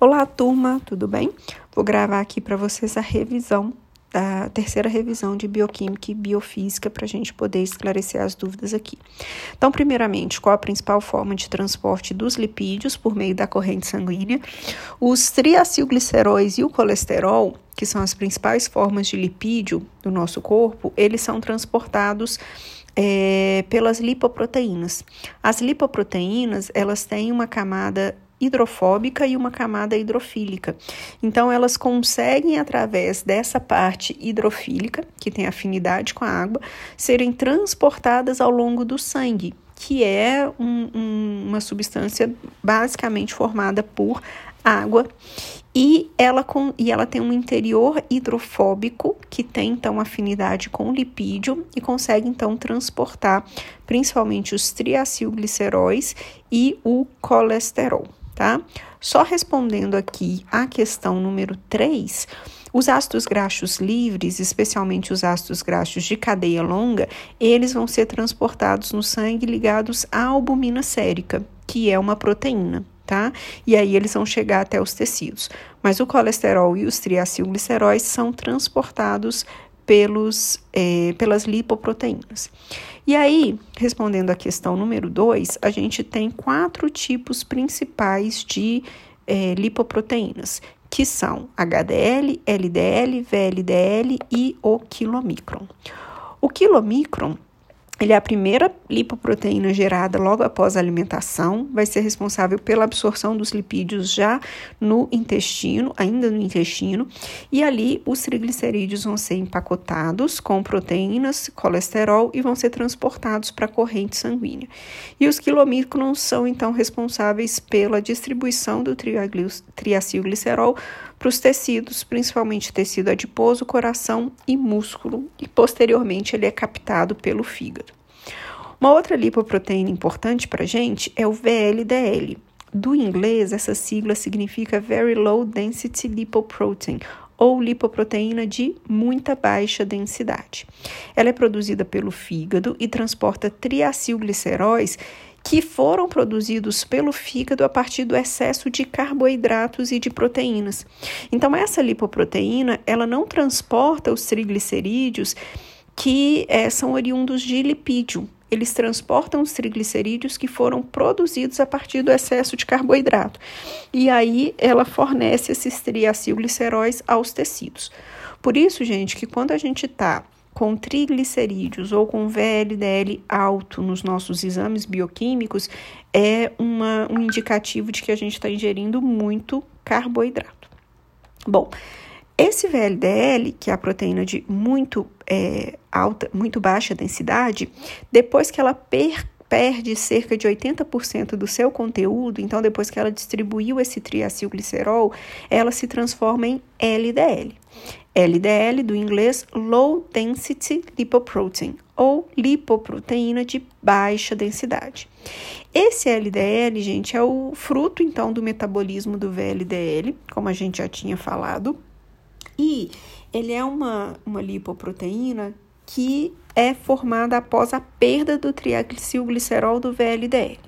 Olá, turma, tudo bem? Vou gravar aqui para vocês a revisão da terceira revisão de bioquímica e biofísica para a gente poder esclarecer as dúvidas aqui. Então, primeiramente, qual a principal forma de transporte dos lipídios por meio da corrente sanguínea? Os triacilgliceróis e o colesterol, que são as principais formas de lipídio do nosso corpo, eles são transportados é, pelas lipoproteínas. As lipoproteínas, elas têm uma camada hidrofóbica e uma camada hidrofílica. Então, elas conseguem, através dessa parte hidrofílica, que tem afinidade com a água, serem transportadas ao longo do sangue, que é um, um, uma substância basicamente formada por água e ela, com, e ela tem um interior hidrofóbico que tem então afinidade com o lipídio e consegue então transportar principalmente os triacilgliceróis e o colesterol tá? Só respondendo aqui a questão número 3, os ácidos graxos livres, especialmente os ácidos graxos de cadeia longa, eles vão ser transportados no sangue ligados à albumina sérica, que é uma proteína, tá? E aí eles vão chegar até os tecidos. Mas o colesterol e os triacilgliceróis são transportados pelos, é, pelas lipoproteínas. E aí, respondendo à questão número 2, a gente tem quatro tipos principais de é, lipoproteínas, que são HDL, LDL, VLDL e o quilomicron. O quilomicron ele é a primeira lipoproteína gerada logo após a alimentação, vai ser responsável pela absorção dos lipídios já no intestino, ainda no intestino, e ali os triglicerídeos vão ser empacotados com proteínas, colesterol e vão ser transportados para a corrente sanguínea. E os quilomicrons são então responsáveis pela distribuição do triacilglicerol para os tecidos, principalmente tecido adiposo, coração e músculo, e posteriormente ele é captado pelo fígado. Uma outra lipoproteína importante para a gente é o VLDL. Do inglês, essa sigla significa Very Low Density Lipoprotein, ou lipoproteína de muita baixa densidade. Ela é produzida pelo fígado e transporta triacilgliceróis que foram produzidos pelo fígado a partir do excesso de carboidratos e de proteínas. Então essa lipoproteína, ela não transporta os triglicerídeos que é, são oriundos de lipídio. Eles transportam os triglicerídeos que foram produzidos a partir do excesso de carboidrato. E aí ela fornece esses triacilgliceróis aos tecidos. Por isso, gente, que quando a gente está com triglicerídeos ou com VLDL alto nos nossos exames bioquímicos é uma, um indicativo de que a gente está ingerindo muito carboidrato. Bom, esse VLDL, que é a proteína de muito é, alta, muito baixa densidade, depois que ela per perde cerca de 80% do seu conteúdo, então depois que ela distribuiu esse triacilglicerol, ela se transforma em LDL. LDL do inglês Low Density Lipoprotein ou lipoproteína de baixa densidade. Esse LDL, gente, é o fruto então do metabolismo do VLDL, como a gente já tinha falado, e ele é uma, uma lipoproteína que é formada após a perda do triacilglicerol do VLDL.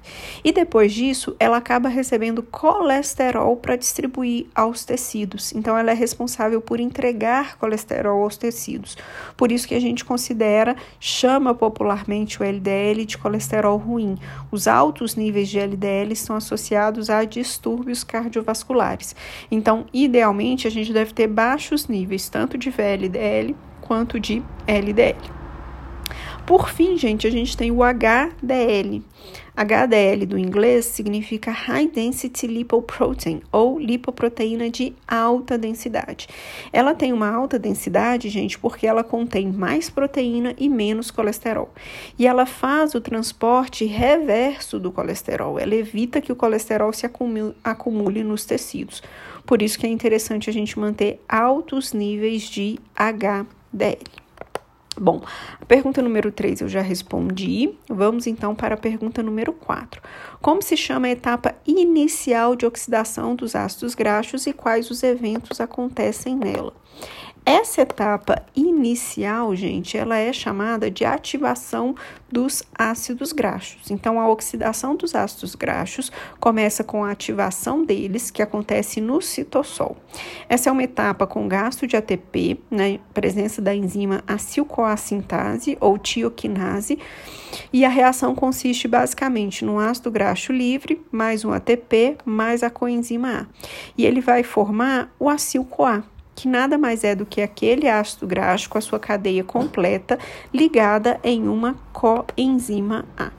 E depois disso, ela acaba recebendo colesterol para distribuir aos tecidos. Então, ela é responsável por entregar colesterol aos tecidos. Por isso que a gente considera, chama popularmente o LDL de colesterol ruim. Os altos níveis de LDL estão associados a distúrbios cardiovasculares. Então, idealmente, a gente deve ter baixos níveis tanto de VLDL quanto de LDL. Por fim, gente, a gente tem o HDL. HDL do inglês significa High Density Lipoprotein ou lipoproteína de alta densidade. Ela tem uma alta densidade, gente, porque ela contém mais proteína e menos colesterol. E ela faz o transporte reverso do colesterol. Ela evita que o colesterol se acumule, nos tecidos. Por isso que é interessante a gente manter altos níveis de HDL. Bom, a pergunta número 3 eu já respondi. Vamos então para a pergunta número 4. Como se chama a etapa inicial de oxidação dos ácidos graxos e quais os eventos acontecem nela? Essa etapa inicial, gente, ela é chamada de ativação dos ácidos graxos. Então, a oxidação dos ácidos graxos começa com a ativação deles, que acontece no citossol. Essa é uma etapa com gasto de ATP, na né, presença da enzima acilcoacintase ou tioquinase, e a reação consiste basicamente no ácido graxo livre, mais um ATP, mais a coenzima A. E ele vai formar o acil-CoA que nada mais é do que aquele ácido graxo com a sua cadeia completa ligada em uma coenzima A.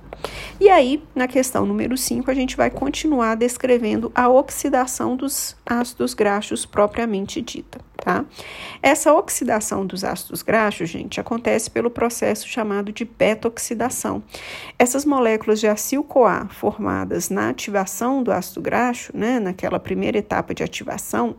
E aí, na questão número 5, a gente vai continuar descrevendo a oxidação dos ácidos graxos propriamente dita, tá? Essa oxidação dos ácidos graxos, gente, acontece pelo processo chamado de beta-oxidação. Essas moléculas de acil-CoA formadas na ativação do ácido graxo, né, naquela primeira etapa de ativação,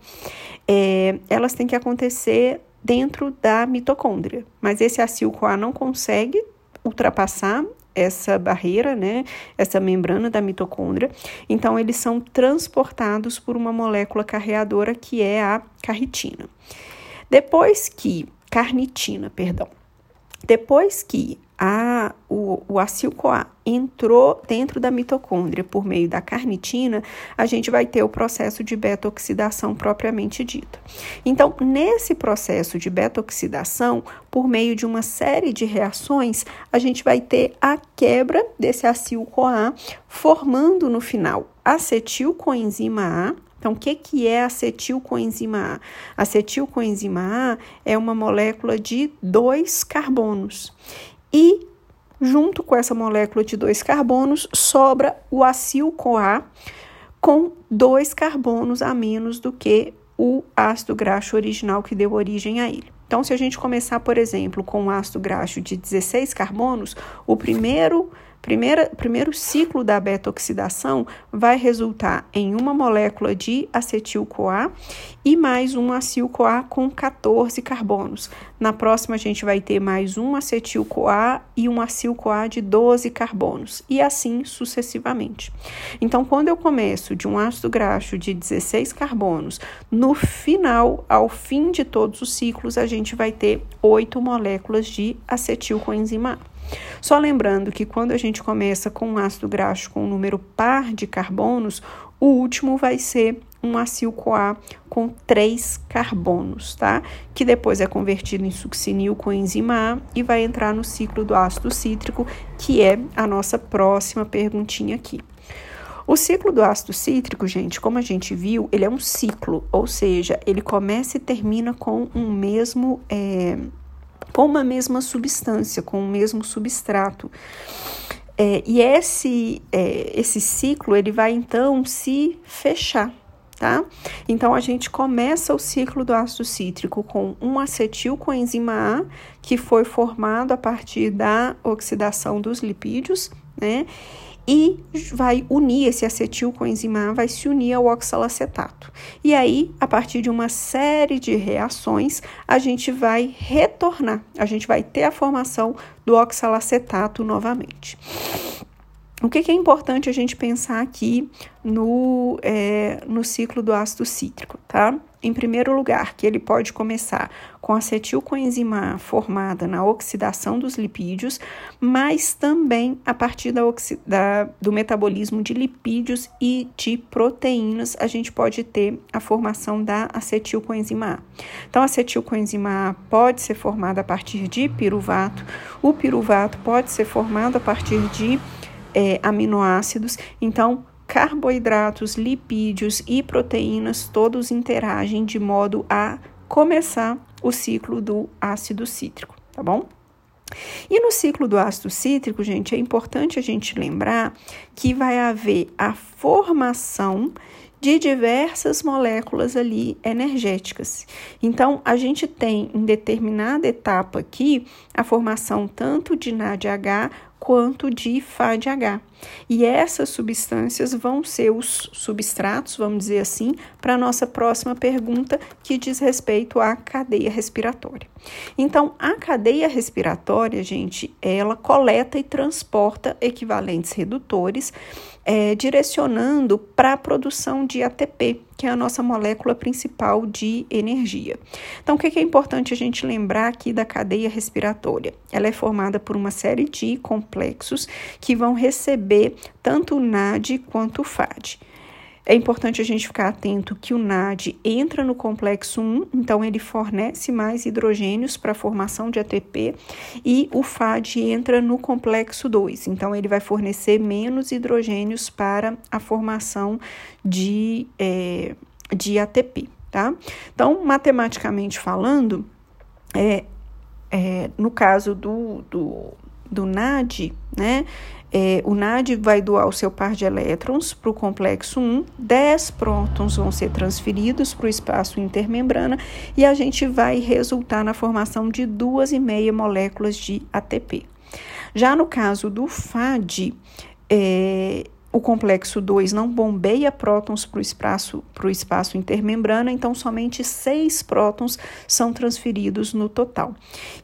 é, elas têm que acontecer dentro da mitocôndria, mas esse acil-CoA não consegue ultrapassar essa barreira, né, essa membrana da mitocôndria. Então, eles são transportados por uma molécula carreadora que é a carnitina. Depois que carnitina, perdão. Depois que a, o, o acil-CoA entrou dentro da mitocôndria por meio da carnitina, a gente vai ter o processo de beta-oxidação propriamente dita. Então, nesse processo de beta-oxidação, por meio de uma série de reações, a gente vai ter a quebra desse acil-CoA, formando no final acetilcoenzima A, então, o que, que é acetilcoenzima A? Acetilcoenzima A é uma molécula de dois carbonos. E junto com essa molécula de dois carbonos sobra o acil-CoA com dois carbonos a menos do que o ácido graxo original que deu origem a ele. Então, se a gente começar, por exemplo, com um ácido graxo de 16 carbonos, o primeiro Primeira, primeiro ciclo da beta-oxidação vai resultar em uma molécula de acetil-CoA e mais um acil-CoA com 14 carbonos. Na próxima, a gente vai ter mais um acetil-CoA e um acil-CoA de 12 carbonos, e assim sucessivamente. Então, quando eu começo de um ácido graxo de 16 carbonos, no final, ao fim de todos os ciclos, a gente vai ter oito moléculas de acetil-coenzima A. Só lembrando que quando a gente começa com um ácido graxo com um número par de carbonos, o último vai ser um acil-CoA com três carbonos, tá? Que depois é convertido em succinil com enzima A e vai entrar no ciclo do ácido cítrico, que é a nossa próxima perguntinha aqui. O ciclo do ácido cítrico, gente, como a gente viu, ele é um ciclo, ou seja, ele começa e termina com um mesmo é, com uma mesma substância, com o mesmo substrato. É, e esse, é, esse ciclo ele vai então se fechar. Tá? Então a gente começa o ciclo do ácido cítrico com um acetil com enzima A, que foi formado a partir da oxidação dos lipídios, né? E vai unir esse acetil com enzima A, vai se unir ao oxalacetato. E aí, a partir de uma série de reações, a gente vai retornar, a gente vai ter a formação do oxalacetato novamente. O que, que, é importante a gente pensar aqui no, é, no ciclo do ácido cítrico, tá? Em primeiro lugar, que ele pode começar com acetilcoenzima formada na oxidação dos lipídios, mas também a partir da, da, do metabolismo de lipídios e de proteínas, a gente pode ter a formação da acetilcoenzima A. Então, a acetilcoenzima A pode ser formada a partir de piruvato, o piruvato pode ser formado a partir de é, aminoácidos. Então, carboidratos, lipídios e proteínas todos interagem de modo a começar o ciclo do ácido cítrico, tá bom? E no ciclo do ácido cítrico, gente, é importante a gente lembrar que vai haver a formação de diversas moléculas ali energéticas. Então, a gente tem em determinada etapa aqui a formação tanto de NADH quanto de FADH. E essas substâncias vão ser os substratos, vamos dizer assim, para a nossa próxima pergunta, que diz respeito à cadeia respiratória. Então, a cadeia respiratória, gente, ela coleta e transporta equivalentes redutores é, direcionando para a produção de ATP, que é a nossa molécula principal de energia. Então, o que é importante a gente lembrar aqui da cadeia respiratória? Ela é formada por uma série de complexos que vão receber tanto o NAD quanto o FAD. É importante a gente ficar atento que o NAD entra no complexo 1, então ele fornece mais hidrogênios para a formação de ATP, e o FAD entra no complexo 2, então ele vai fornecer menos hidrogênios para a formação de, é, de ATP, tá? Então, matematicamente falando, é, é, no caso do, do, do NAD, né? É, o NAD vai doar o seu par de elétrons para o complexo 1, 10 prótons vão ser transferidos para o espaço intermembrana e a gente vai resultar na formação de duas e meia moléculas de ATP. Já no caso do FAD, é, o complexo 2 não bombeia prótons para o espaço, espaço intermembrana, então somente seis prótons são transferidos no total.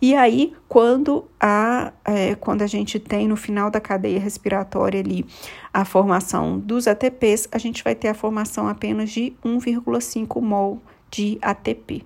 E aí, quando a, é, quando a gente tem no final da cadeia respiratória ali a formação dos ATPs, a gente vai ter a formação apenas de 1,5 mol de ATP.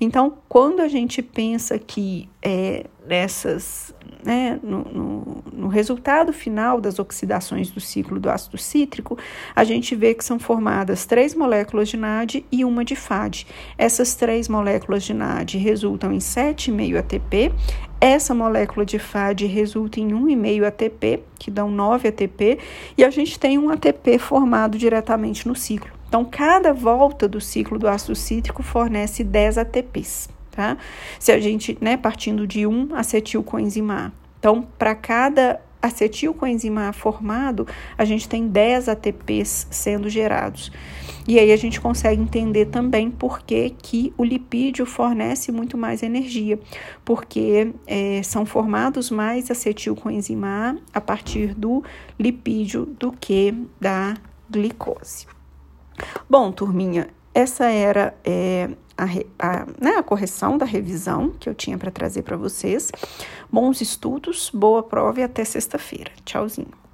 Então, quando a gente pensa que é, nessas, né, no, no, no, resultado final das oxidações do ciclo do ácido cítrico, a gente vê que são formadas três moléculas de NAD e uma de FAD. Essas três moléculas de NAD resultam em 7,5 ATP. Essa molécula de FAD resulta em 1,5 ATP, que dão 9 ATP, e a gente tem um ATP formado diretamente no ciclo. Então, cada volta do ciclo do ácido cítrico fornece 10 ATPs, tá? Se a gente, né, partindo de um acetilcoenzima A. Então, para cada acetilcoenzima A formado, a gente tem 10 ATPs sendo gerados. E aí a gente consegue entender também por que, que o lipídio fornece muito mais energia, porque é, são formados mais acetilcoenzima A a partir do lipídio do que da glicose. Bom, turminha, essa era é, a, a, né, a correção da revisão que eu tinha para trazer para vocês. Bons estudos, boa prova e até sexta-feira. Tchauzinho.